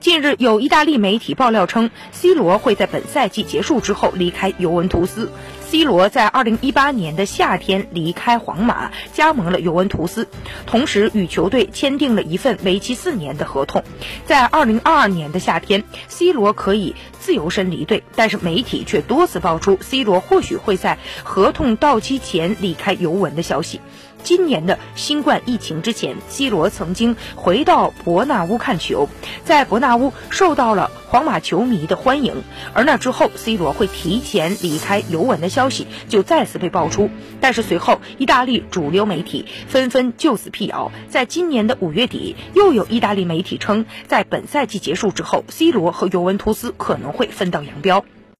近日，有意大利媒体爆料称，C 罗会在本赛季结束之后离开尤文图斯。C 罗在2018年的夏天离开皇马，加盟了尤文图斯，同时与球队签订了一份为期四年的合同。在2022年的夏天，C 罗可以自由身离队，但是媒体却多次爆出 C 罗或许会在合同到期前离开尤文的消息。今年的新冠疫情之前，C 罗曾经回到伯纳乌看球，在伯纳乌受到了皇马球迷的欢迎。而那之后，C 罗会提前离开尤文的消息就再次被爆出。但是随后，意大利主流媒体纷纷就此辟谣。在今年的五月底，又有意大利媒体称，在本赛季结束之后，C 罗和尤文图斯可能会分道扬镳。